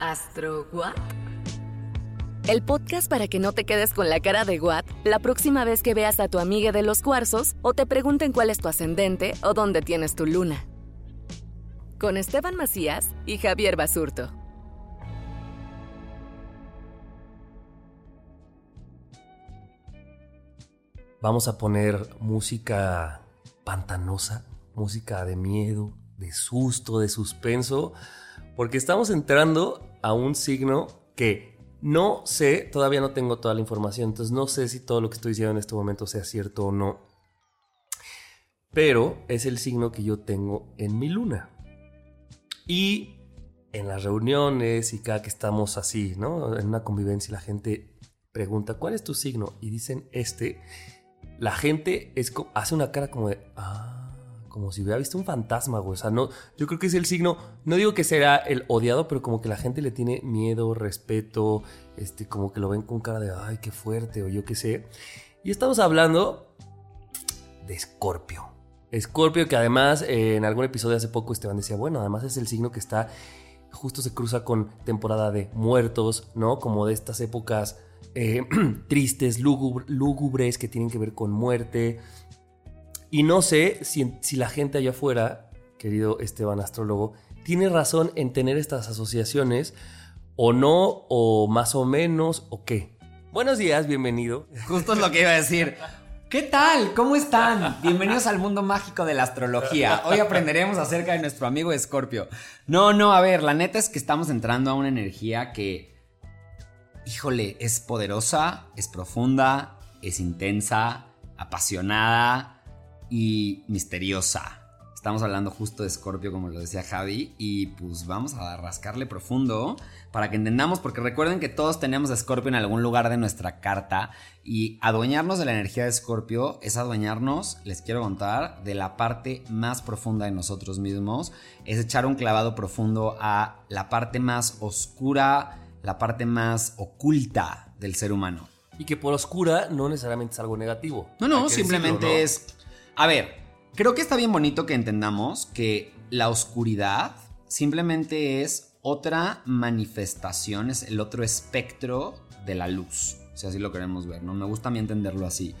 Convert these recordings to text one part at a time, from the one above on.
¿Astro What? El podcast para que no te quedes con la cara de What la próxima vez que veas a tu amiga de los cuarzos o te pregunten cuál es tu ascendente o dónde tienes tu luna. Con Esteban Macías y Javier Basurto. Vamos a poner música pantanosa, música de miedo, de susto, de suspenso, porque estamos entrando a un signo que no sé, todavía no tengo toda la información, entonces no sé si todo lo que estoy diciendo en este momento sea cierto o no, pero es el signo que yo tengo en mi luna. Y en las reuniones y cada que estamos así, ¿no? En una convivencia, la gente pregunta, ¿cuál es tu signo? Y dicen este. La gente es, hace una cara como de, ah, como si hubiera visto un fantasma, güey. O sea, no, yo creo que es el signo, no digo que será el odiado, pero como que la gente le tiene miedo, respeto, este, como que lo ven con cara de, ay, qué fuerte, o yo qué sé. Y estamos hablando de Escorpio. Escorpio, que además eh, en algún episodio hace poco Esteban decía, bueno, además es el signo que está, justo se cruza con temporada de muertos, ¿no? Como de estas épocas eh, tristes, lúgub- lúgubres, que tienen que ver con muerte. Y no sé si, si la gente allá afuera, querido Esteban astrólogo, tiene razón en tener estas asociaciones, o no, o más o menos, o qué. Buenos días, bienvenido. Justo es lo que iba a decir. ¿Qué tal? ¿Cómo están? Bienvenidos al mundo mágico de la astrología. Hoy aprenderemos acerca de nuestro amigo Escorpio. No, no, a ver, la neta es que estamos entrando a una energía que, híjole, es poderosa, es profunda, es intensa, apasionada y misteriosa. Estamos hablando justo de Escorpio, como lo decía Javi, y pues vamos a rascarle profundo para que entendamos, porque recuerden que todos tenemos a Escorpio en algún lugar de nuestra carta, y adueñarnos de la energía de Escorpio es adueñarnos, les quiero contar, de la parte más profunda de nosotros mismos, es echar un clavado profundo a la parte más oscura, la parte más oculta del ser humano. Y que por oscura no necesariamente es algo negativo. No, no, simplemente decirlo, ¿no? es... A ver, creo que está bien bonito que entendamos que la oscuridad simplemente es otra manifestación, es el otro espectro de la luz, si así lo queremos ver, ¿no? Me gusta a mí entenderlo así.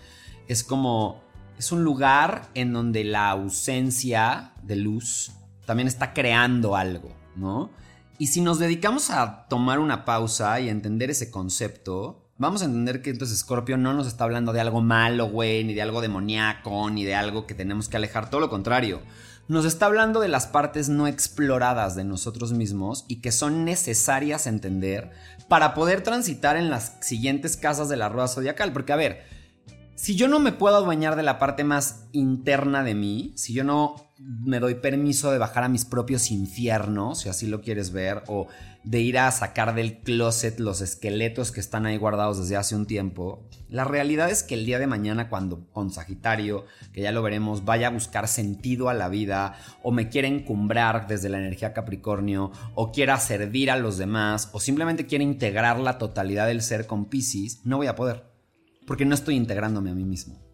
Es como... Es un lugar en donde la ausencia de luz también está creando algo, ¿no? Y si nos dedicamos a tomar una pausa y entender ese concepto, vamos a entender que entonces Scorpio no nos está hablando de algo malo, güey, ni de algo demoníaco, ni de algo que tenemos que alejar, todo lo contrario. Nos está hablando de las partes no exploradas de nosotros mismos y que son necesarias entender para poder transitar en las siguientes casas de la rueda zodiacal. Porque, a ver, si yo no me puedo adueñar de la parte más interna de mí, si yo no me doy permiso de bajar a mis propios infiernos, si así lo quieres ver, o de ir a sacar del closet los esqueletos que están ahí guardados desde hace un tiempo, la realidad es que el día de mañana cuando con Sagitario, que ya lo veremos, vaya a buscar sentido a la vida, o me quiera encumbrar desde la energía Capricornio, o quiera servir a los demás, o simplemente quiera integrar la totalidad del ser con Pisces, no voy a poder porque no estoy integrándome a mí mismo.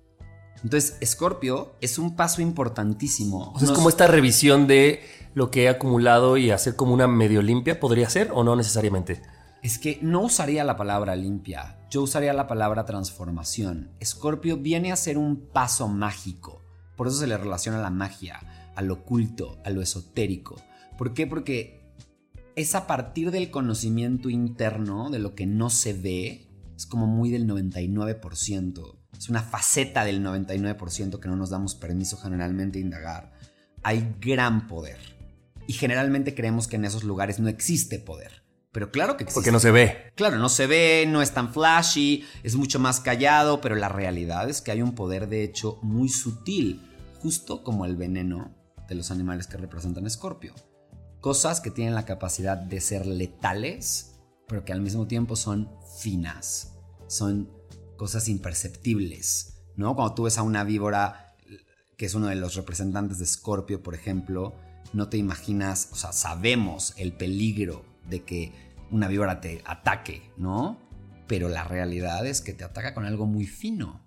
Entonces, Scorpio es un paso importantísimo. O sea, es como esta revisión de lo que he acumulado y hacer como una medio limpia, ¿podría ser o no necesariamente? Es que no usaría la palabra limpia, yo usaría la palabra transformación. Escorpio viene a ser un paso mágico, por eso se le relaciona a la magia, al oculto, a lo esotérico. ¿Por qué? Porque es a partir del conocimiento interno, de lo que no se ve, es como muy del 99%. Es una faceta del 99% que no nos damos permiso generalmente indagar. Hay gran poder. Y generalmente creemos que en esos lugares no existe poder. Pero claro que existe. Porque no se ve. Claro, no se ve, no es tan flashy, es mucho más callado, pero la realidad es que hay un poder de hecho muy sutil, justo como el veneno de los animales que representan Escorpio cosas que tienen la capacidad de ser letales, pero que al mismo tiempo son finas, son cosas imperceptibles, ¿no? Cuando tú ves a una víbora, que es uno de los representantes de Scorpio, por ejemplo, no te imaginas, o sea, sabemos el peligro de que una víbora te ataque, ¿no? Pero la realidad es que te ataca con algo muy fino.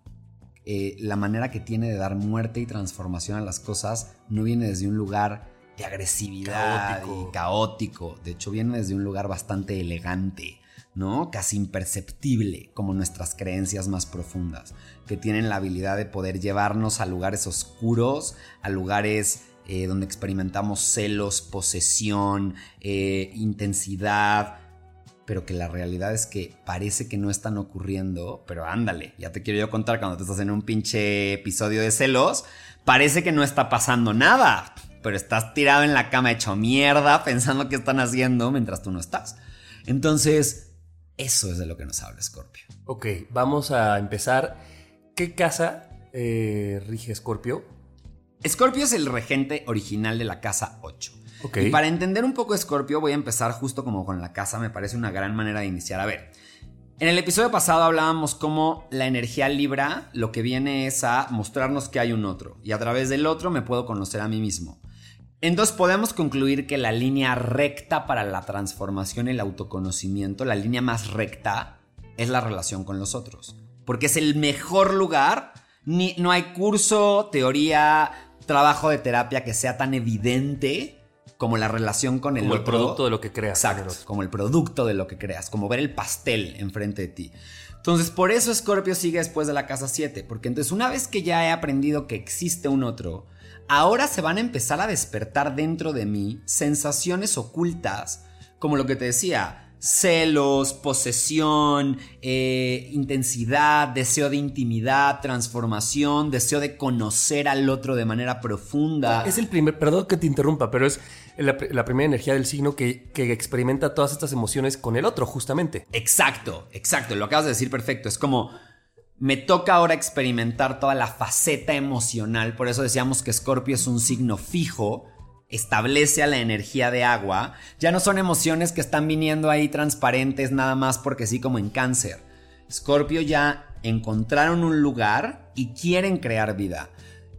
Eh, la manera que tiene de dar muerte y transformación a las cosas no viene desde un lugar de agresividad y caótico. De hecho, viene desde un lugar bastante elegante, ¿no? Casi imperceptible, como nuestras creencias más profundas, que tienen la habilidad de poder llevarnos a lugares oscuros, a lugares eh, donde experimentamos celos, posesión, eh, intensidad, pero que la realidad es que parece que no están ocurriendo, pero ándale, ya te quiero yo contar cuando te estás en un pinche episodio de celos, parece que no está pasando nada, pero estás tirado en la cama hecho mierda pensando qué están haciendo mientras tú no estás. Entonces, eso es de lo que nos habla Scorpio. Ok, vamos a empezar. ¿Qué casa eh, rige Scorpio? Scorpio es el regente original de la casa 8. Okay. Y para entender un poco Scorpio voy a empezar justo como con la casa, me parece una gran manera de iniciar. A ver, en el episodio pasado hablábamos cómo la energía libra lo que viene es a mostrarnos que hay un otro y a través del otro me puedo conocer a mí mismo. Entonces podemos concluir que la línea recta para la transformación y el autoconocimiento, la línea más recta, es la relación con los otros. Porque es el mejor lugar, ni, no hay curso, teoría, trabajo de terapia que sea tan evidente como la relación con el como otro. Como el producto de lo que creas. Exacto, como el producto de lo que creas, como ver el pastel enfrente de ti. Entonces, por eso Scorpio sigue después de la casa 7, porque entonces una vez que ya he aprendido que existe un otro, ahora se van a empezar a despertar dentro de mí sensaciones ocultas, como lo que te decía, celos, posesión, eh, intensidad, deseo de intimidad, transformación, deseo de conocer al otro de manera profunda. Es el primer, perdón que te interrumpa, pero es la, primera energía del signo que, que, experimenta todas estas emociones con el otro, justamente. Exacto, exacto, lo acabas de decir perfecto. Es como me toca ahora experimentar toda la faceta emocional, por eso decíamos que Scorpio es un signo fijo, establece a la energía de agua, ya no son emociones que están viniendo ahí transparentes nada más porque sí como en cáncer. Scorpio ya encontraron un lugar y quieren crear vida.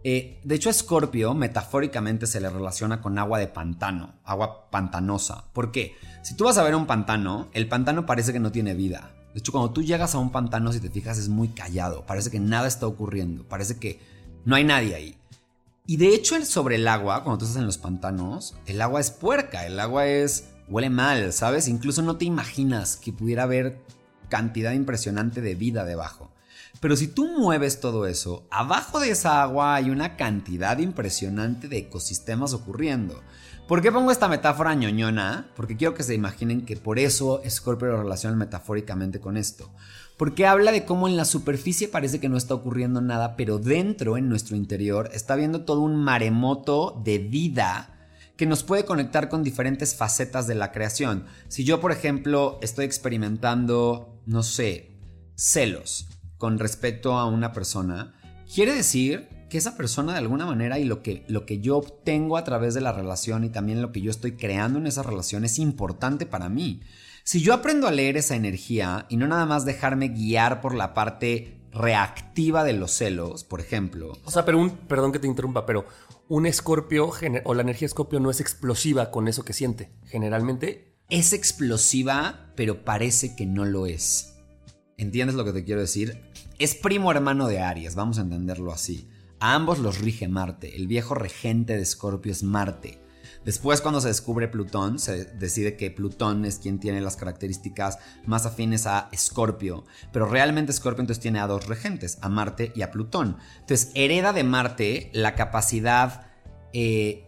Eh, de hecho, Scorpio metafóricamente se le relaciona con agua de pantano, agua pantanosa. ¿Por qué? Si tú vas a ver un pantano, el pantano parece que no tiene vida. De hecho, cuando tú llegas a un pantano, si te fijas, es muy callado. Parece que nada está ocurriendo. Parece que no hay nadie ahí. Y de hecho, sobre el agua, cuando tú estás en los pantanos, el agua es puerca. El agua es. huele mal, ¿sabes? Incluso no te imaginas que pudiera haber cantidad impresionante de vida debajo. Pero si tú mueves todo eso, abajo de esa agua hay una cantidad impresionante de ecosistemas ocurriendo. ¿Por qué pongo esta metáfora ñoñona? Porque quiero que se imaginen que por eso Scorpio lo relaciona metafóricamente con esto. Porque habla de cómo en la superficie parece que no está ocurriendo nada, pero dentro, en nuestro interior, está viendo todo un maremoto de vida que nos puede conectar con diferentes facetas de la creación. Si yo, por ejemplo, estoy experimentando, no sé, celos con respecto a una persona, quiere decir que esa persona de alguna manera y lo que, lo que yo obtengo a través de la relación y también lo que yo estoy creando en esa relación es importante para mí. Si yo aprendo a leer esa energía y no nada más dejarme guiar por la parte reactiva de los celos, por ejemplo. O sea, pero un, perdón que te interrumpa, pero un escorpio o la energía escorpio no es explosiva con eso que siente. Generalmente es explosiva, pero parece que no lo es. ¿Entiendes lo que te quiero decir? Es primo hermano de Aries, vamos a entenderlo así. A ambos los rige Marte. El viejo regente de Escorpio es Marte. Después, cuando se descubre Plutón, se decide que Plutón es quien tiene las características más afines a Escorpio. Pero realmente Escorpio entonces tiene a dos regentes, a Marte y a Plutón. Entonces, hereda de Marte la capacidad eh,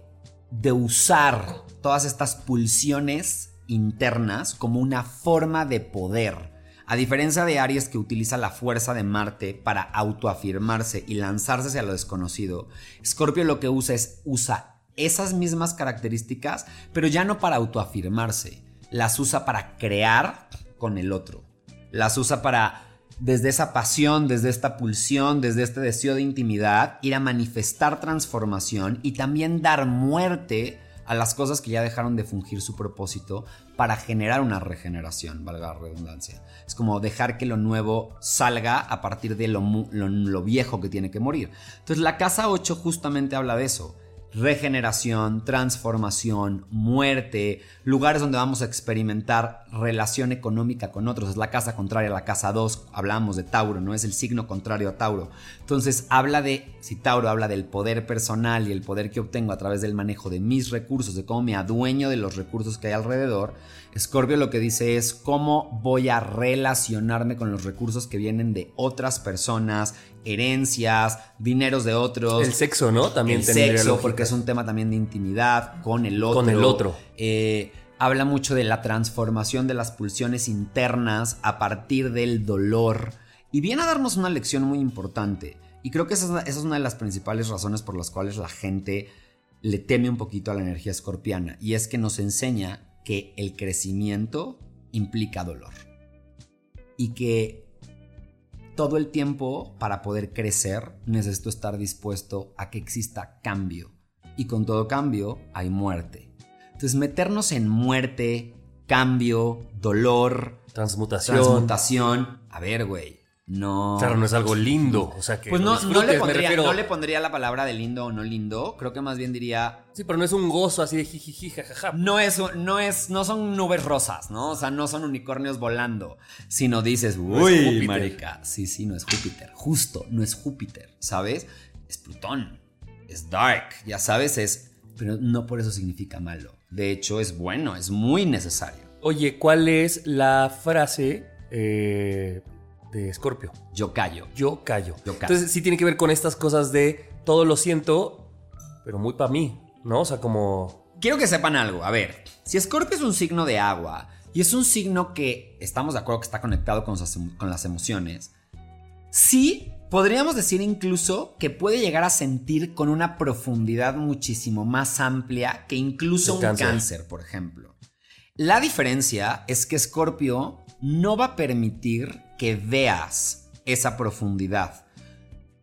de usar todas estas pulsiones internas como una forma de poder. A diferencia de Aries que utiliza la fuerza de Marte para autoafirmarse y lanzarse hacia lo desconocido, Escorpio lo que usa es usa esas mismas características, pero ya no para autoafirmarse, las usa para crear con el otro. Las usa para, desde esa pasión, desde esta pulsión, desde este deseo de intimidad, ir a manifestar transformación y también dar muerte a las cosas que ya dejaron de fungir su propósito para generar una regeneración, valga la redundancia. Es como dejar que lo nuevo salga a partir de lo, lo viejo que tiene que morir. Entonces la casa 8 justamente habla de eso regeneración, transformación, muerte, lugares donde vamos a experimentar relación económica con otros. Es la casa contraria a la casa 2, hablamos de Tauro, no es el signo contrario a Tauro. Entonces habla de, si Tauro habla del poder personal y el poder que obtengo a través del manejo de mis recursos, de cómo me adueño de los recursos que hay alrededor, Scorpio lo que dice es cómo voy a relacionarme con los recursos que vienen de otras personas, herencias, dineros de otros. El sexo, ¿no? También el sexo, porque es un tema también de intimidad con el otro. Con el otro. Eh, habla mucho de la transformación de las pulsiones internas a partir del dolor. Y viene a darnos una lección muy importante. Y creo que esa es, una de las principales razones por las cuales la gente le teme un poquito a la energía escorpiana. Y es que nos enseña que el crecimiento implica dolor. Y que todo el tiempo para poder crecer necesito estar dispuesto a que exista cambio. Y con todo cambio hay muerte. Entonces meternos en muerte, cambio, dolor, transmutación. Transmutación. A ver, güey. No. Claro, no es algo lindo. O sea, que pues no, le pondría, no le pondría la palabra de lindo o no lindo. Creo que más bien diría. Sí, pero no es un gozo así de jijiji, jajaja. No es, no es, no son nubes rosas, ¿no? O sea, no son unicornios volando. Sino dices, uy, marica. Sí, sí, no es Júpiter. Justo, no es Júpiter, ¿sabes? Es Plutón. Es dark. Ya sabes, es. Pero no por eso significa malo. De hecho, es bueno, es muy necesario. Oye, ¿cuál es la frase eh, de Scorpio. Yo callo. Yo callo. Yo callo. Entonces sí tiene que ver con estas cosas de todo lo siento, pero muy para mí, ¿no? O sea, como... Quiero que sepan algo. A ver, si Scorpio es un signo de agua y es un signo que estamos de acuerdo que está conectado con, con las emociones, sí podríamos decir incluso que puede llegar a sentir con una profundidad muchísimo más amplia que incluso un cáncer, por ejemplo. La diferencia es que Scorpio no va a permitir que veas esa profundidad.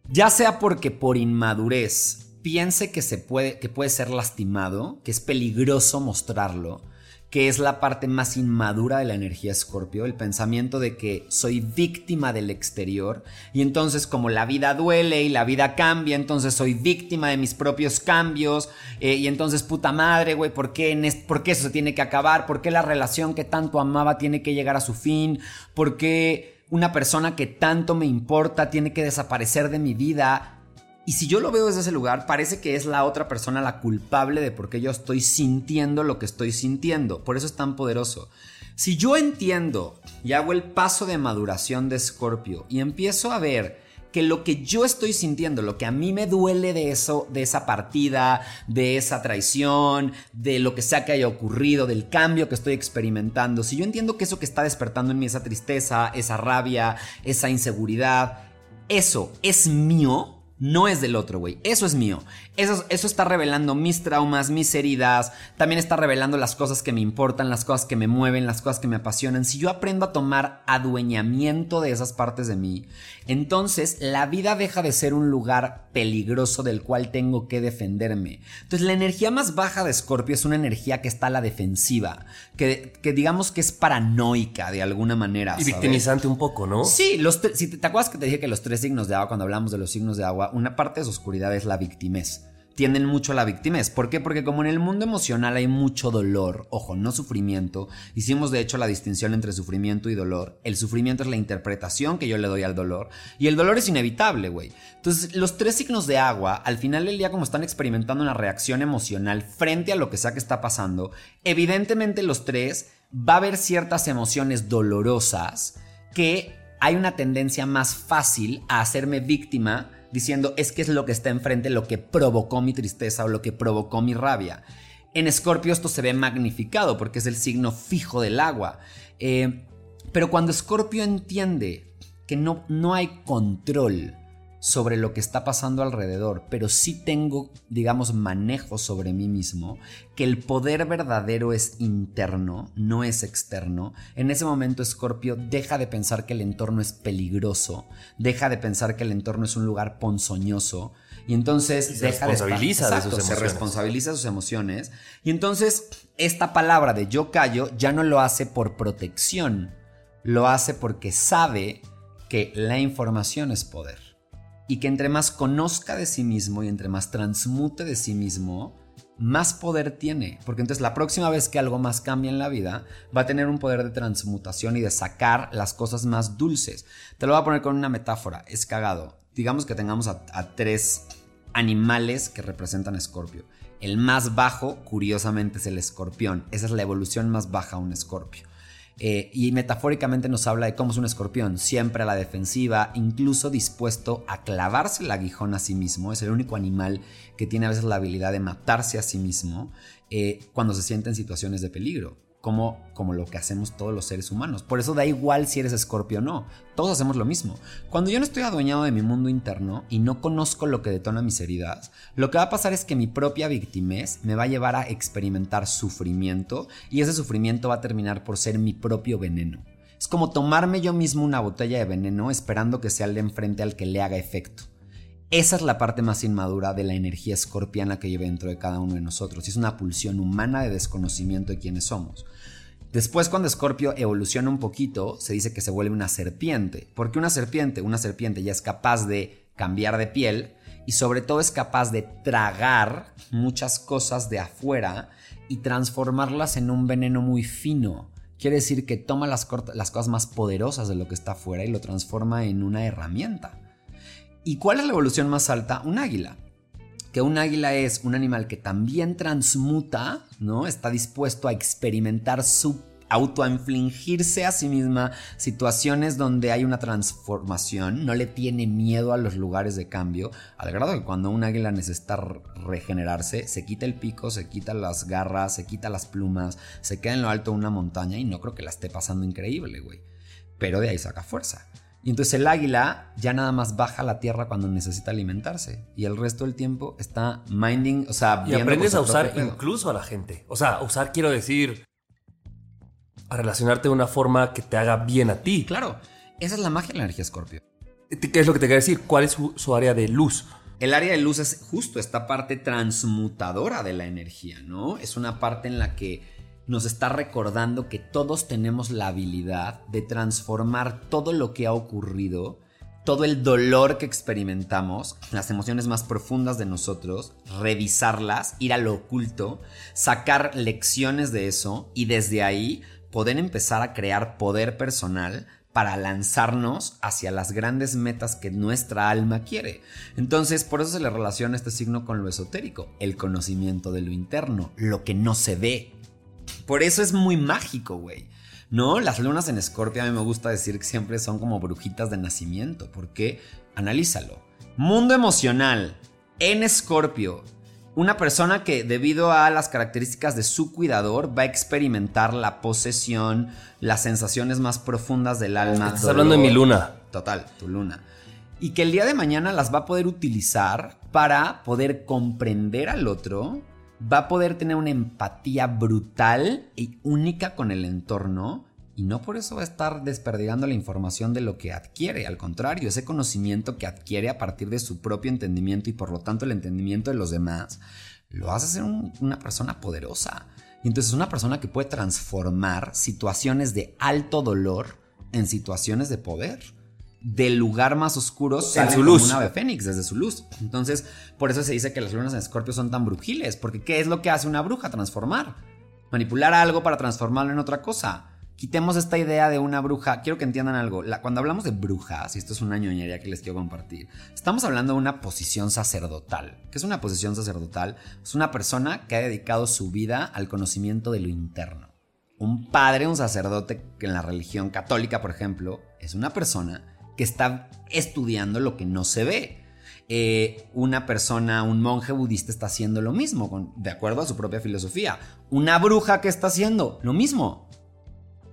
Ya sea porque por inmadurez piense que se puede que puede ser lastimado, que es peligroso mostrarlo, que es la parte más inmadura de la energía escorpio, el pensamiento de que soy víctima del exterior y entonces como la vida duele y la vida cambia, entonces soy víctima de mis propios cambios eh, y entonces puta madre, güey, ¿por qué, ¿por qué eso se tiene que acabar? ¿Por qué la relación que tanto amaba tiene que llegar a su fin? ¿Por qué una persona que tanto me importa tiene que desaparecer de mi vida? Y si yo lo veo desde ese lugar, parece que es la otra persona la culpable de por qué yo estoy sintiendo lo que estoy sintiendo. Por eso es tan poderoso. Si yo entiendo y hago el paso de maduración de Scorpio y empiezo a ver que lo que yo estoy sintiendo, lo que a mí me duele de eso, de esa partida, de esa traición, de lo que sea que haya ocurrido, del cambio que estoy experimentando, si yo entiendo que eso que está despertando en mí, esa tristeza, esa rabia, esa inseguridad, eso es mío, no es del otro, güey. Eso es mío. Eso, eso, está revelando mis traumas, mis heridas. También está revelando las cosas que me importan, las cosas que me mueven, las cosas que me apasionan. Si yo aprendo a tomar adueñamiento de esas partes de mí, entonces la vida deja de ser un lugar peligroso del cual tengo que defenderme. Entonces la energía más baja de Scorpio es una energía que está a la defensiva, que, que digamos que es paranoica de alguna manera. Y victimizante un poco, ¿no? Sí, los si te, te acuerdas que te dije que los tres signos de agua, cuando hablamos de los signos de agua, una parte de su oscuridad es la victimez tienden mucho a la víctima. ¿Por qué? Porque como en el mundo emocional hay mucho dolor, ojo, no sufrimiento, hicimos de hecho la distinción entre sufrimiento y dolor. El sufrimiento es la interpretación que yo le doy al dolor y el dolor es inevitable, güey. Entonces, los tres signos de agua, al final del día como están experimentando una reacción emocional frente a lo que sea que está pasando, evidentemente los tres va a haber ciertas emociones dolorosas que hay una tendencia más fácil a hacerme víctima diciendo es que es lo que está enfrente lo que provocó mi tristeza o lo que provocó mi rabia. En Escorpio esto se ve magnificado porque es el signo fijo del agua. Eh, pero cuando Escorpio entiende que no, no hay control sobre lo que está pasando alrededor, pero sí tengo, digamos, manejo sobre mí mismo, que el poder verdadero es interno, no es externo, en ese momento Scorpio deja de pensar que el entorno es peligroso, deja de pensar que el entorno es un lugar ponzoñoso, y entonces se deja responsabiliza de, sus emociones. Se responsabiliza de sus emociones. Y entonces esta palabra de yo callo ya no lo hace por protección, lo hace porque sabe que la información es poder y que entre más conozca de sí mismo y entre más transmute de sí mismo, más poder tiene. Porque entonces la próxima vez que algo más cambie en la vida, va a tener un poder de transmutación y de sacar las cosas más dulces. Te lo voy a poner con una metáfora, es cagado. Digamos que tengamos a, tres animales que representan a Escorpio. El más bajo, curiosamente, es el escorpión. Esa es la evolución más baja a un escorpio. Eh, y metafóricamente nos habla de cómo es un escorpión, siempre a la defensiva, incluso dispuesto a clavarse el aguijón a sí mismo. Es el único animal que tiene a veces la habilidad de matarse a sí mismo eh, cuando se siente en situaciones de peligro como, como lo que hacemos todos los seres humanos. Por eso da igual si eres escorpio o no. Todos hacemos lo mismo. Cuando yo no estoy adueñado de mi mundo interno y no conozco lo que detona mis heridas, lo que va a pasar es que mi propia victimez me va a llevar a experimentar sufrimiento y ese sufrimiento va a terminar por ser mi propio veneno. Es como tomarme yo mismo una botella de veneno esperando que sea el de enfrente al que le haga efecto. Esa es la parte más inmadura de la energía escorpiana que lleva dentro de cada uno de nosotros. Es una pulsión humana de desconocimiento de quiénes somos. Después, cuando Escorpio evoluciona un poquito, se dice que se vuelve una serpiente. Porque una serpiente, una serpiente ya es capaz de cambiar de piel y sobre todo es capaz de tragar muchas cosas de afuera y transformarlas en un veneno muy fino. Quiere decir que toma las, las cosas más poderosas de lo que está afuera y lo transforma en una herramienta. ¿Y cuál es la evolución más alta? Un águila. Que un águila es un animal que también transmuta, ¿no? Está dispuesto a experimentar su autoinfligirse a sí misma situaciones donde hay una transformación, no le tiene miedo a los lugares de cambio, al grado que cuando un águila necesita regenerarse, se quita el pico, se quita las garras, se quita las plumas, se queda en lo alto de una montaña y no creo que la esté pasando increíble, güey. Pero de ahí saca fuerza. Y entonces el águila ya nada más baja a la tierra cuando necesita alimentarse. Y el resto del tiempo está minding, o sea, Y aprendes a usar incluso a la gente. O sea, usar, quiero decir, a relacionarte de una forma que te haga bien a ti. Claro, esa es la magia de la energía Scorpio. ¿Qué es lo que te quiero decir? ¿Cuál es su, área de luz? El área de luz es justo esta parte transmutadora de la energía, ¿no? Es una parte en la que nos está recordando que todos tenemos la habilidad de transformar todo lo que ha ocurrido, todo el dolor que experimentamos, las emociones más profundas de nosotros, revisarlas, ir a lo oculto, sacar lecciones de eso y desde ahí poder empezar a crear poder personal para lanzarnos hacia las grandes metas que nuestra alma quiere. Entonces, por eso se le relaciona este signo con lo esotérico, el conocimiento de lo interno, lo que no se ve, por eso es muy mágico, güey. ¿No? Las lunas en Escorpio a mí me gusta decir que siempre son como brujitas de nacimiento. Porque, analízalo. Mundo emocional en Escorpio. Una persona que debido a las características de su cuidador va a experimentar la posesión, las sensaciones más profundas del alma. Estás hablando de mi luna. Total, tu luna. Y que el día de mañana las va a poder utilizar para poder comprender al otro, va a poder tener una empatía brutal y única con el entorno y no por eso va a estar desperdigando la información de lo que adquiere, al contrario, ese conocimiento que adquiere a partir de su propio entendimiento y por lo tanto el entendimiento de los demás, lo hace ser una persona poderosa. Y entonces es una persona que puede transformar situaciones de alto dolor en situaciones de poder. Del lugar más oscuro sale su como luz. un ave fénix desde su luz. Entonces, por eso se dice que las lunas en Escorpio son tan brujiles, porque ¿qué es lo que hace una bruja? Transformar. Manipular algo para transformarlo en otra cosa. Quitemos esta idea de una bruja. Quiero que entiendan algo. La- cuando hablamos de brujas, y esto es una ñoñería que les quiero compartir, estamos hablando de una posición sacerdotal. ¿Qué es una posición sacerdotal? Es una persona que ha dedicado su vida al conocimiento de lo interno. Un padre, un sacerdote que en la religión católica, por ejemplo, es una persona que está estudiando lo que no se ve. Eh, una persona, un monje budista está haciendo lo mismo, con- de acuerdo a su propia filosofía. Una bruja que está haciendo lo mismo.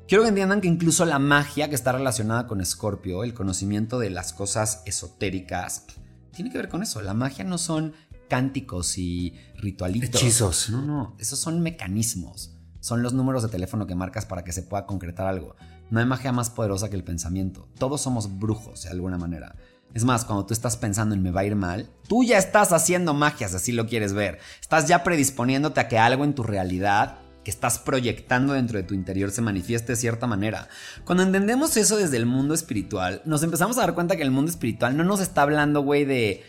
Quiero que entiendan que incluso la magia que está relacionada con Escorpio, el conocimiento de las cosas esotéricas, tiene que ver con eso. La magia no son cánticos y ritualitos. Hechizos. No, no, esos son mecanismos. Son los números de teléfono que marcas para que se pueda concretar algo. No hay magia más poderosa que el pensamiento. Todos somos brujos de alguna manera. Es más, cuando tú estás pensando en me va a ir mal, tú ya estás haciendo magia, si así lo quieres ver. Estás ya predisponiéndote a que algo en tu realidad que estás proyectando dentro de tu interior se manifieste de cierta manera. Cuando entendemos eso desde el mundo espiritual, nos empezamos a dar cuenta que el mundo espiritual no nos está hablando, güey, de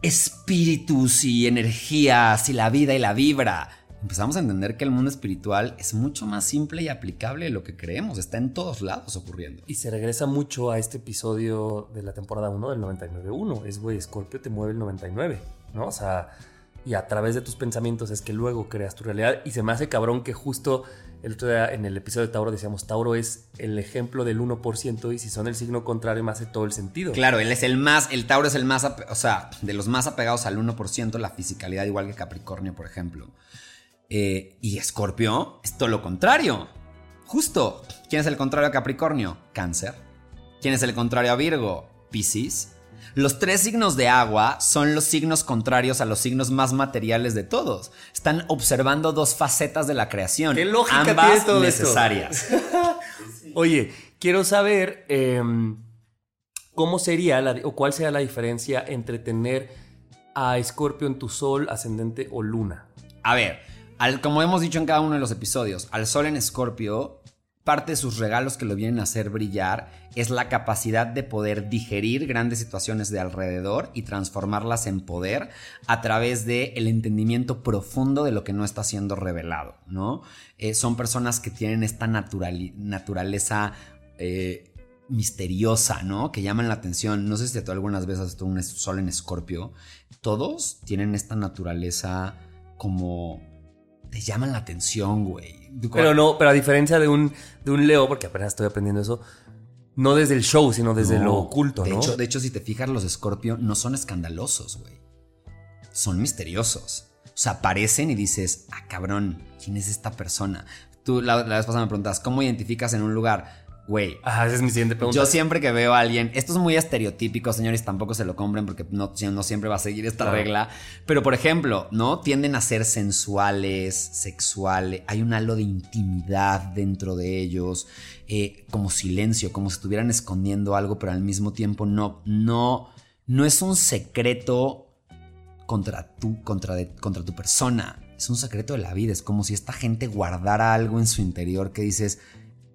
espíritus y energías y la vida y la vibra. Empezamos a entender que el mundo espiritual es mucho más simple y aplicable de lo que creemos. Está en todos lados ocurriendo. Y se regresa mucho a este episodio de la temporada 1 del 99.1. Es, güey, Scorpio te mueve el 99, ¿no? O sea, y a través de tus pensamientos es que luego creas tu realidad. Y se me hace cabrón que justo el otro día en el episodio de Tauro decíamos, Tauro es el ejemplo del 1% y si son el signo contrario me hace todo el sentido. Claro, él es el más, el Tauro es el más, o sea, de los más apegados al 1%, la fisicalidad igual que Capricornio, por ejemplo. Eh, y Escorpio es todo lo contrario. Justo. ¿Quién es el contrario a Capricornio? Cáncer. ¿Quién es el contrario a Virgo? Piscis. Los tres signos de agua son los signos contrarios a los signos más materiales de todos. Están observando dos facetas de la creación. ¿Qué lógica ambas tiene todo esto? necesarias. Oye, quiero saber em, cómo sería la, o cuál sería la diferencia entre tener a Escorpio en tu sol, ascendente o luna. A ver, como hemos dicho en cada uno de los episodios, al sol en Escorpio, parte de sus regalos que lo vienen a hacer brillar es la capacidad de poder digerir grandes situaciones de alrededor y transformarlas en poder a través de el entendimiento profundo de lo que no está siendo revelado, ¿no? Eh, son personas que tienen esta naturaleza eh, misteriosa, ¿no? Que llaman la atención. No sé si tú algunas veces has visto un sol en Escorpio. Todos tienen esta naturaleza como te llaman la atención, güey. Pero no, pero a diferencia de un, de un Leo, porque apenas estoy aprendiendo eso, no desde el show, sino desde No, lo oculto, de ¿no? Hecho, de hecho, si te fijas, los Scorpio no son escandalosos, güey. Son misteriosos. O sea, aparecen y dices, ah, cabrón, ¿quién es esta persona? Tú la, la vez pasada me preguntas, ¿cómo identificas en un lugar? Güey, Ajá, esa es mi siguiente pregunta. yo siempre que veo a alguien, esto es muy estereotípico, señores, tampoco se lo compren porque no, no siempre va a seguir esta Claro. regla. Pero, por ejemplo, ¿no? Tienden a ser sensuales, sexuales, hay un halo de intimidad dentro de ellos, eh, como silencio, como si estuvieran escondiendo algo, pero al mismo tiempo no, no, no es un secreto contra tu, contra, de- contra tu persona. Es un secreto de la vida. Es como si esta gente guardara algo en su interior que dices,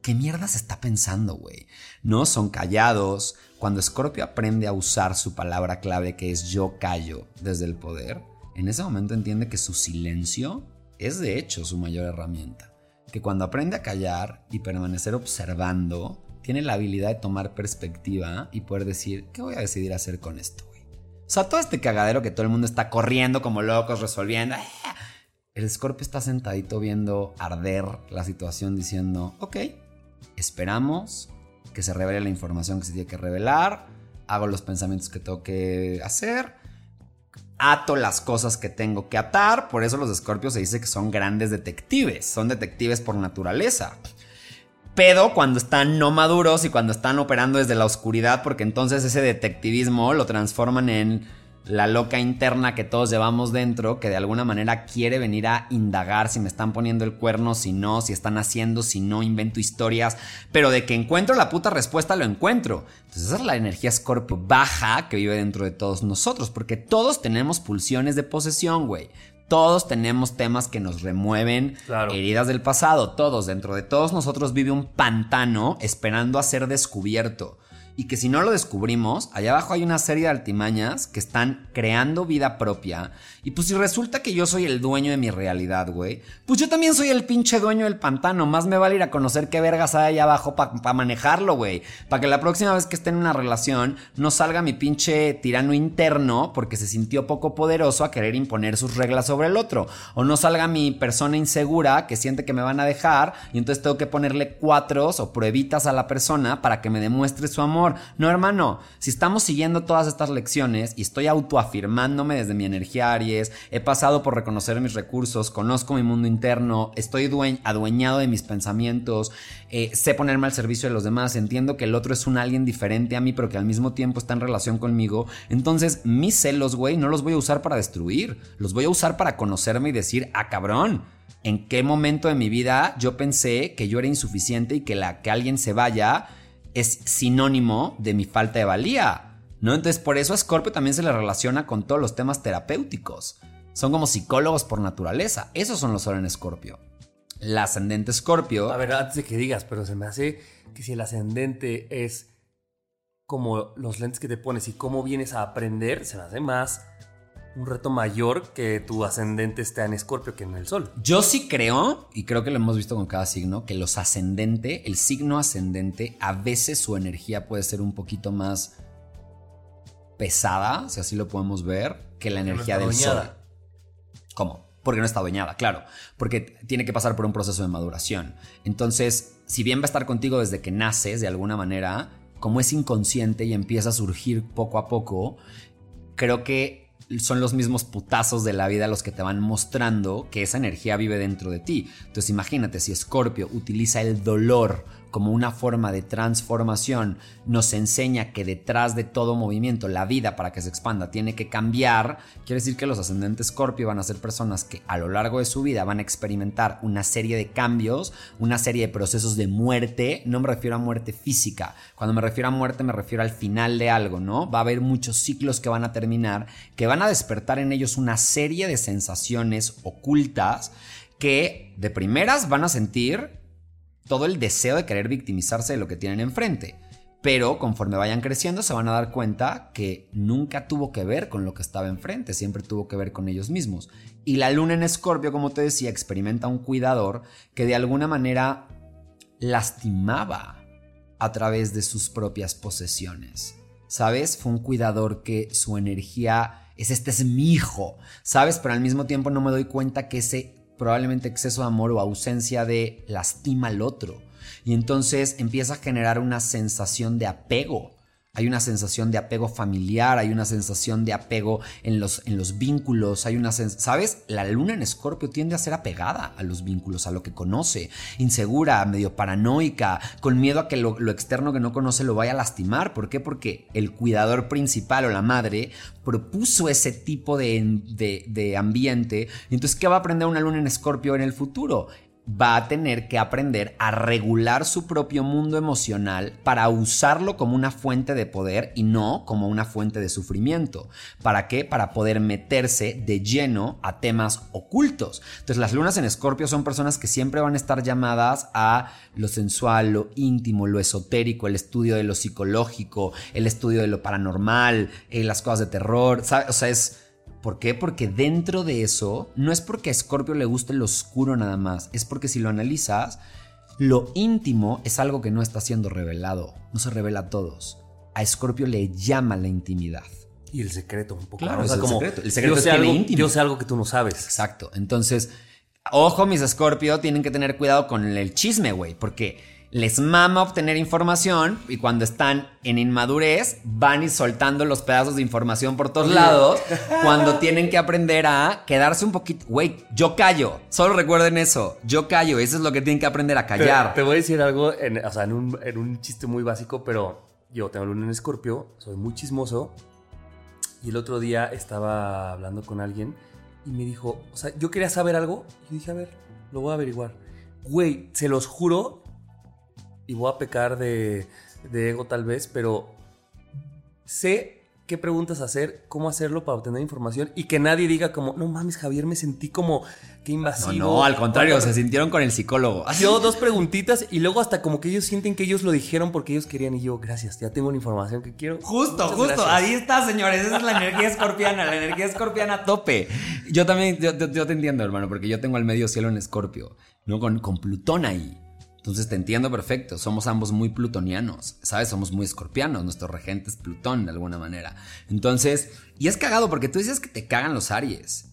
¿qué mierda se está pensando, güey? No, son callados. Cuando Scorpio aprende a usar su palabra clave que es yo callo desde el poder, en ese momento entiende que su silencio es de hecho su mayor herramienta. Que cuando aprende a callar y permanecer observando, tiene la habilidad de tomar perspectiva y poder decir, ¿qué voy a decidir hacer con esto, güey? O sea, todo este cagadero que todo el mundo está corriendo como locos, resolviendo. ¡ah! El Scorpio está sentadito viendo arder la situación diciendo, ok, esperamos que se revele la información que se tiene que revelar, hago los pensamientos que tengo que hacer, ato las cosas que tengo que atar, por eso los escorpios se dice que son grandes detectives, son detectives por naturaleza. Pedo cuando están no maduros y cuando están operando desde la oscuridad, porque entonces ese detectivismo lo transforman en la loca interna que todos llevamos dentro, que de alguna manera quiere venir a indagar si me están poniendo el cuerno, si no, si están haciendo, si no, invento historias, pero de que encuentro la puta respuesta lo encuentro. Entonces esa es la energía Scorpio baja que vive dentro de todos nosotros, porque todos tenemos pulsiones de posesión, güey. Todos tenemos temas que nos remueven Claro. heridas del pasado, todos, dentro de todos nosotros vive un pantano esperando a ser descubierto. Y que si no lo descubrimos, allá abajo hay una serie de altimañas que están creando vida propia. Y pues si resulta que yo soy el dueño de mi realidad, güey, pues yo también soy el pinche dueño del pantano. Más me vale ir a conocer qué vergas hay allá abajo para manejarlo, güey. Para que la próxima vez que esté en una relación no salga mi pinche tirano interno porque se sintió poco poderoso a querer imponer sus reglas sobre el otro. O no salga mi persona insegura que siente que me van a dejar y entonces tengo que ponerle cuatros o pruebitas a la persona para que me demuestre su amor no, hermano, si estamos siguiendo todas estas lecciones y estoy autoafirmándome desde mi energía Aries, he pasado por reconocer mis recursos, conozco mi mundo interno, estoy adueñado de mis pensamientos, eh, sé ponerme al servicio de los demás, entiendo que el otro es un alguien diferente a mí, pero que al mismo tiempo está en relación conmigo, entonces mis celos, güey, no los voy a usar para destruir, los voy a usar para conocerme y decir, ah, cabrón, en qué momento de mi vida yo pensé que yo era insuficiente y que la que alguien se vaya es sinónimo de mi falta de valía. ¿No? Entonces, por eso a Scorpio también se le relaciona con todos los temas terapéuticos. Son como psicólogos por naturaleza. Esos son los Sol en Scorpio. El ascendente Scorpio. A ver, antes de que digas, pero se me hace que si el ascendente es como los lentes que te pones y cómo vienes a aprender, se me hace más un reto mayor que tu ascendente esté en Escorpio que en el Sol. Yo sí creo, y creo que lo hemos visto con cada signo, que los ascendentes, el signo ascendente, a veces su energía puede ser un poquito más pesada, si así lo podemos ver, que la energía del Sol. ¿Cómo? Porque no está doñada, claro. Porque tiene que pasar por un proceso de maduración. Entonces, si bien va a estar contigo desde que naces, de alguna manera, como es inconsciente y empieza a surgir poco a poco, creo que son los mismos putazos de la vida los que te van mostrando que esa energía vive dentro de ti. Entonces imagínate si Scorpio utiliza el dolor como una forma de transformación, nos enseña que detrás de todo movimiento, la vida para que se expanda tiene que cambiar, quiere decir que los ascendentes Scorpio van a ser personas que a lo largo de su vida van a experimentar una serie de cambios, una serie de procesos de muerte, no me refiero a muerte física, cuando me refiero a muerte me refiero al final de algo, ¿no? Va a haber muchos ciclos que van a terminar, que van a despertar en ellos una serie de sensaciones ocultas que de primeras van a sentir todo el deseo de querer victimizarse de lo que tienen enfrente. Pero conforme vayan creciendo se van a dar cuenta que nunca tuvo que ver con lo que estaba enfrente, siempre tuvo que ver con ellos mismos. Y la luna en Escorpio, como te decía, experimenta un cuidador que de alguna manera lastimaba a través de sus propias posesiones. ¿Sabes? Fue un cuidador que su energía es este es mi hijo, ¿sabes? Pero al mismo tiempo no me doy cuenta que ese probablemente exceso de amor o ausencia de lastima al otro. Y entonces empieza a generar una sensación de apego hay una sensación de apego familiar, hay una sensación de apego en los, en los vínculos, hay una ¿sabes? La luna en escorpio tiende a ser apegada a los vínculos, a lo que conoce, insegura, medio paranoica, con miedo a que lo, externo que no conoce lo vaya a lastimar. ¿Por qué? Porque el cuidador principal o la madre propuso ese tipo de, de, de ambiente. Entonces, ¿qué va a aprender una luna en escorpio en el futuro? Va a tener que aprender a regular su propio mundo emocional para usarlo como una fuente de poder y no como una fuente de sufrimiento. ¿Para qué? Para poder meterse de lleno a temas ocultos. Entonces las lunas en Escorpio son personas que siempre van a estar llamadas a lo sensual, lo íntimo, lo esotérico, el estudio de lo psicológico, el estudio de lo paranormal, eh, las cosas de terror. O sea, es ¿Por qué? Porque dentro de eso, no es porque a Scorpio le guste lo oscuro nada más, es porque si lo analizas, lo íntimo es algo que no está siendo revelado, no se revela a todos. A Scorpio le llama la intimidad. Y el secreto, un poco. Claro, es el secreto. El secreto yo es algo, íntimo. Yo sé algo que tú no sabes. Exacto. Entonces, ojo, mis Scorpio tienen que tener cuidado con el chisme, güey, porque les mama obtener información y cuando están en inmadurez van y soltando los pedazos de información por todos lados cuando tienen que aprender a quedarse un poquito, güey, yo callo, solo recuerden eso, yo callo, eso es lo que tienen que aprender a callar. te voy a decir algo, en, o sea, en un, en un chiste muy básico, pero yo tengo luna en escorpio, soy muy chismoso y el otro día estaba hablando con alguien y me dijo, o sea, yo quería saber algo y yo dije, a ver, lo voy a averiguar. Güey, se los juro, y voy a pecar de, ego tal vez, pero sé qué preguntas hacer, cómo hacerlo para obtener información y que nadie diga como, no mames, Javier, me sentí como qué invasivo. No, no, al contrario, se sintieron con el psicólogo. Yo dos preguntitas y luego hasta como que ellos sienten que ellos lo dijeron porque ellos querían y yo, gracias, ya tengo la información que quiero. Justo, justo, ahí está, señores, esa es la energía escorpiana, la energía escorpiana a tope. Yo también, yo, te entiendo, hermano, porque yo tengo el medio cielo en escorpio, ¿no? Con, con Plutón ahí. Entonces te entiendo perfecto, somos ambos muy plutonianos, ¿sabes? Somos muy escorpianos, nuestro regente es Plutón de alguna manera. Entonces, y es cagado porque tú dices que te cagan los Aries.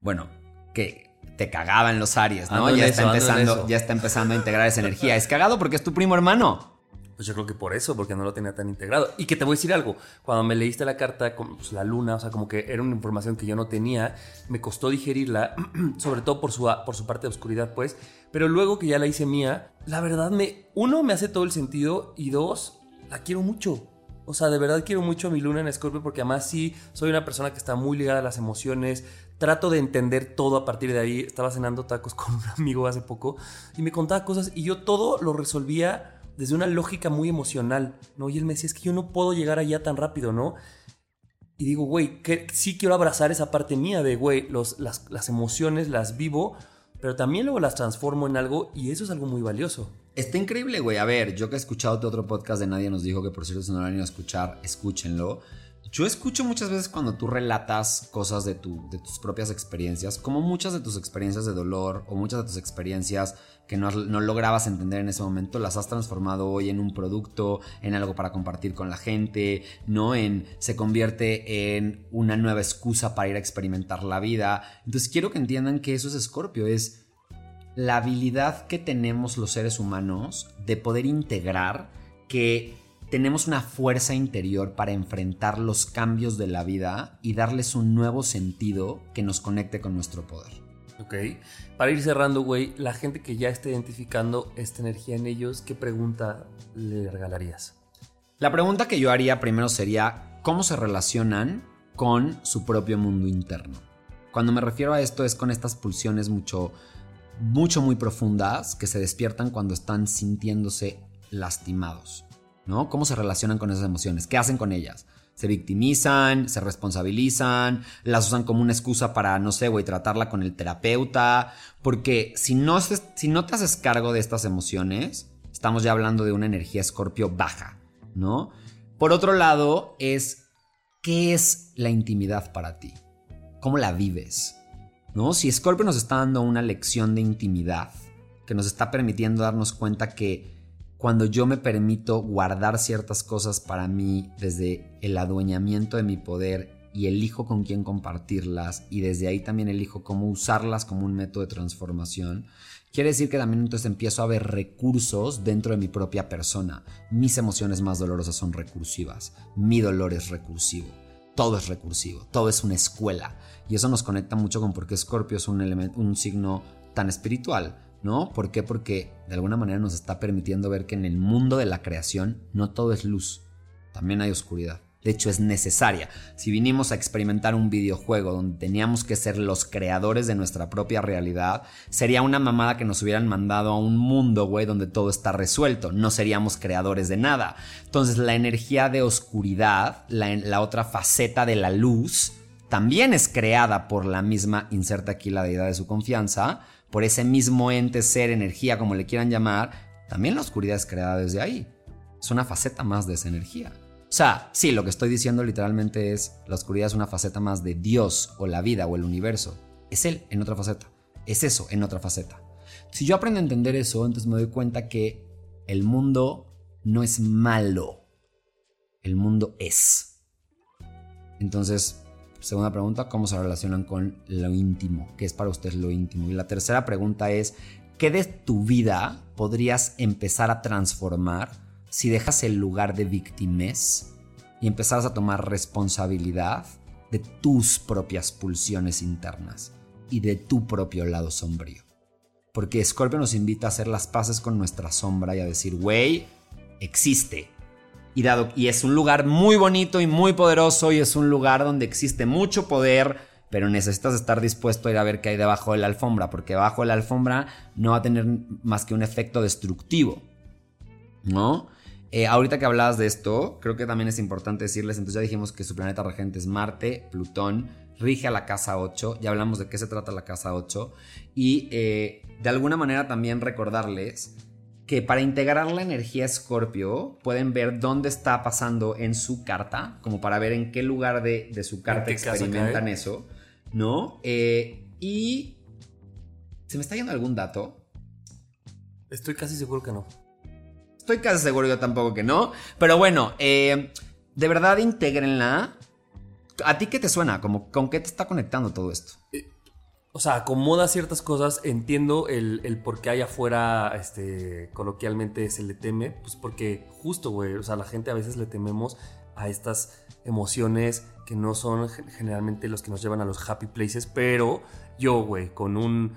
Bueno, que te cagaban los Aries, ¿no? Ya está, empezando, ya está empezando a integrar esa energía. Es cagado porque es tu primo hermano. Pues yo creo que por eso, porque no lo tenía tan integrado. Y que te voy a decir algo, cuando me leíste la carta con pues, la luna, o sea, como que era una información que yo no tenía, me costó digerirla, sobre todo por su, por su parte de oscuridad, pues. Pero luego que ya la hice mía, la verdad me, uno, me hace todo el sentido y dos, la quiero mucho. O sea, de verdad quiero mucho a mi luna en Scorpio porque además sí soy una persona que está muy ligada a las emociones. Trato de entender todo a partir de ahí. Estaba cenando tacos con un amigo hace poco y me contaba cosas y yo todo lo resolvía desde una lógica muy emocional, ¿no? Y él me decía, es que yo no puedo llegar allá tan rápido, ¿no? Y digo, güey, sí quiero abrazar esa parte mía de, güey, las, las emociones las vivo, pero también luego las transformo en algo y eso es algo muy valioso. Está increíble, güey. A ver, yo que he escuchado otro podcast de Nadie nos dijo que por cierto si no lo han ido a escuchar, escúchenlo. Yo escucho muchas veces cuando tú relatas cosas de, tu, de tus propias experiencias, como muchas de tus experiencias de dolor o muchas de tus experiencias que no, lograbas entender en ese momento, las has transformado hoy en un producto, en algo para compartir con la gente, ¿no? En se convierte en una nueva excusa para ir a experimentar la vida. Entonces quiero que entiendan que eso es Scorpio, es la habilidad que tenemos los seres humanos de poder integrar que tenemos una fuerza interior para enfrentar los cambios de la vida y darles un nuevo sentido que nos conecte con nuestro poder. Ok. Para ir cerrando, güey, la gente que ya está identificando esta energía en ellos, ¿qué pregunta le regalarías? La pregunta que yo haría primero sería, ¿cómo se relacionan con su propio mundo interno? Cuando me refiero a esto es con estas pulsiones mucho, mucho, muy profundas que se despiertan cuando están sintiéndose lastimados, ¿no? ¿Cómo se relacionan con esas emociones? ¿Qué hacen con ellas? se victimizan, se responsabilizan, las usan como una excusa para, no sé, güey, tratarla con el terapeuta, porque si no, si no te haces cargo de estas emociones, estamos ya hablando de una energía escorpio baja, ¿no? Por otro lado, es, ¿qué es la intimidad para ti? ¿Cómo la vives? ¿No? Si Scorpio nos está dando una lección de intimidad, que nos está permitiendo darnos cuenta que cuando yo me permito guardar ciertas cosas para mí desde el adueñamiento de mi poder y elijo con quién compartirlas y desde ahí también elijo cómo usarlas como un método de transformación, quiere decir que también entonces empiezo a ver recursos dentro de mi propia persona. Mis emociones más dolorosas son recursivas, mi dolor es recursivo, todo es recursivo, todo es una escuela y eso nos conecta mucho con por qué Scorpio es un, elemento, un signo tan espiritual ¿no? ¿Por qué? Porque de alguna manera nos está permitiendo ver que en el mundo de la creación no todo es luz, también hay oscuridad. De hecho, es necesaria. Si vinimos a experimentar un videojuego donde teníamos que ser los creadores de nuestra propia realidad, sería una mamada que nos hubieran mandado a un mundo, güey, donde todo está resuelto. No seríamos creadores de nada. Entonces, la energía de oscuridad, la, la otra faceta de la luz, también es creada por la misma, inserta aquí la deidad de su confianza, por ese mismo ente, ser, energía, como le quieran llamar, también la oscuridad es creada desde ahí. Es una faceta más de esa energía. O sea, sí, lo que estoy diciendo literalmente es, la oscuridad es una faceta más de Dios o la vida o el universo. Es Él en otra faceta. Es eso en otra faceta. Si yo aprendo a entender eso, entonces me doy cuenta que el mundo no es malo. El mundo es. Entonces, Segunda pregunta, ¿cómo se relacionan con lo íntimo? ¿Qué es para ustedes lo íntimo? Y la tercera pregunta es, ¿qué de tu vida podrías empezar a transformar si dejas el lugar de víctimas y empezaras a tomar responsabilidad de tus propias pulsiones internas y de tu propio lado sombrío? Porque Scorpio nos invita a hacer las paces con nuestra sombra y a decir, güey, existe, y, dado, y es un lugar muy bonito y muy poderoso y es un lugar donde existe mucho poder, pero necesitas estar dispuesto a ir a ver qué hay debajo de la alfombra, porque debajo de la alfombra no va a tener más que un efecto destructivo. ¿No? Eh, ahorita que hablabas de esto, creo que también es importante decirles, entonces ya dijimos que su planeta regente es Marte, Plutón, rige a la casa 8, ya hablamos de qué se trata la casa 8, y eh, de alguna manera también recordarles que para integrar la energía Escorpio pueden ver dónde está pasando en su carta, como para ver en qué lugar de, su carta experimentan eso, ¿no? Eh, y... ¿Se me está yendo algún dato? Estoy casi seguro que no. Estoy casi seguro yo tampoco que no. Pero bueno, eh, de verdad intégrenla. ¿A ti qué te suena? Como, ¿Con qué te está conectando todo esto? Eh, o sea, acomoda ciertas cosas. Entiendo el, el por qué allá afuera, este, coloquialmente se le teme. Pues porque justo, güey, o sea, la gente a veces le tememos a estas emociones que no son generalmente los que nos llevan a los happy places. Pero yo, güey, con un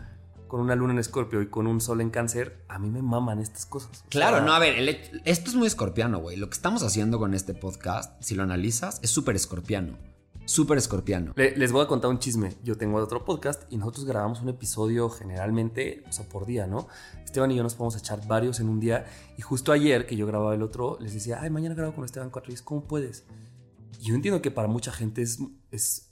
con una luna en escorpio y con un sol en cáncer, a mí me maman estas cosas. Claro, no, a ver, esto es muy escorpiano, güey. Lo que estamos haciendo con este podcast, si lo analizas, es súper escorpiano. Súper escorpiano. les voy a contar un chisme. Yo tengo otro podcast y nosotros grabamos un episodio generalmente, o sea, por día, ¿no? Esteban y yo nos podemos echar varios en un día. Y justo ayer que yo grababa el otro, les decía, ay, mañana grabo con Esteban Cuatro. ¿cómo puedes? Y yo entiendo que para mucha gente es, es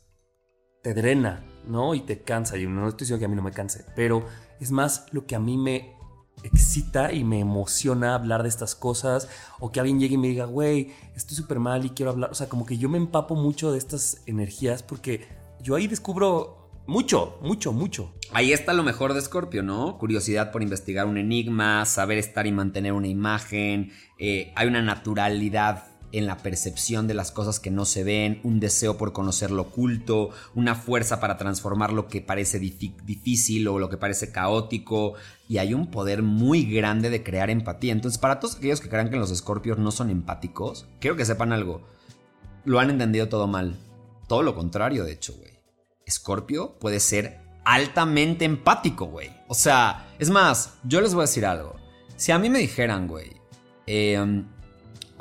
te drena, ¿no? Y te cansa. Y no estoy diciendo que a mí no me canse, pero es más lo que a mí me excita y me emociona hablar de estas cosas o que alguien llegue y me diga, güey, estoy súper mal y quiero hablar. O sea, como que yo me empapo mucho de estas energías porque yo ahí descubro mucho, mucho, mucho. Ahí está lo mejor de Scorpio, ¿no? Curiosidad por investigar un enigma, saber estar y mantener una imagen. Eh, hay una naturalidad en la percepción de las cosas que no se ven, un deseo por conocer lo oculto, una fuerza para transformar lo que parece difícil o lo que parece caótico, y hay un poder muy grande de crear empatía. Entonces, para todos aquellos que crean que los escorpios no son empáticos, quiero que sepan algo. Lo han entendido todo mal. Todo lo contrario, de hecho, güey. Escorpio puede ser altamente empático, güey. O sea, es más, yo les voy a decir algo. Si a mí me dijeran, güey, eh,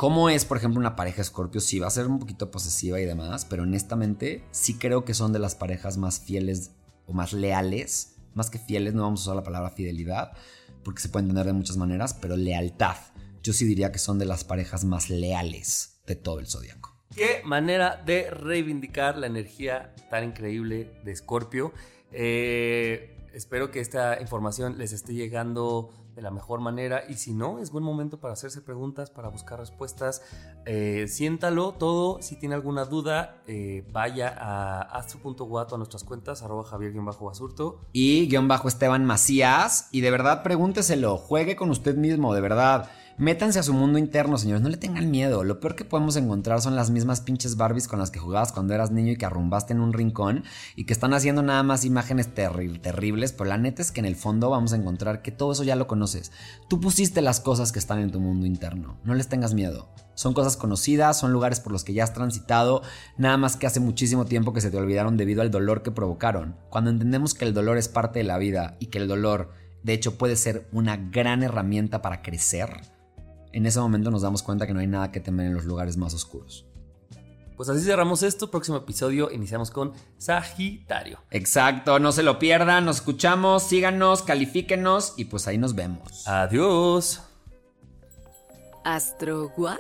¿Cómo es, por ejemplo, una pareja Scorpio? Sí, va a ser un poquito posesiva y demás, pero honestamente sí creo que son de las parejas más fieles o más leales. Más que fieles, no vamos a usar la palabra fidelidad, porque se puede entender de muchas maneras, pero lealtad. Yo sí diría que son de las parejas más leales de todo el zodiaco. Qué manera de reivindicar la energía tan increíble de Scorpio. Eh, espero que esta información les esté llegando la mejor manera y si no, es buen momento para hacerse preguntas, para buscar respuestas. Eh, siéntalo todo, si tiene alguna duda, eh, vaya a astro.guato a nuestras cuentas, arroba javier-basurto. Y guion bajo Esteban Macías, y de verdad pregúnteselo, juegue con usted mismo, de verdad. Métanse a su mundo interno, señores, no le tengan miedo. Lo peor que podemos encontrar son las mismas pinches Barbies con las que jugabas cuando eras niño y que arrumbaste en un rincón y que están haciendo nada más imágenes terribles, pero la neta es que en el fondo vamos a encontrar que todo eso ya lo conoces. Tú pusiste las cosas que están en tu mundo interno, no les tengas miedo. Son cosas conocidas, son lugares por los que ya has transitado, nada más que hace muchísimo tiempo que se te olvidaron debido al dolor que provocaron. Cuando entendemos que el dolor es parte de la vida y que el dolor, de hecho, puede ser una gran herramienta para crecer, en ese momento nos damos cuenta que no hay nada que temer en los lugares más oscuros. Pues así cerramos esto. Próximo episodio iniciamos con Sagitario. Exacto, no se lo pierdan. Nos escuchamos, síganos, califíquenos y pues ahí nos vemos. Adiós. ¿Astro What?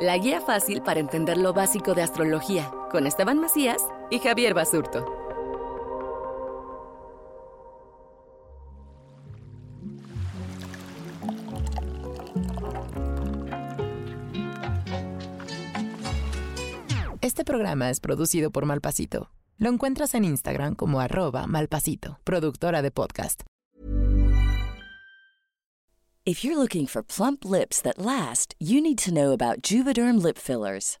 La guía fácil para entender lo básico de astrología con Esteban Macías y Javier Basurto. Este programa es producido por Malpasito. Lo encuentras en Instagram como arroba malpasito, productora de podcast. If you're looking for plump lips that last, you need to know about Juvederm lip fillers.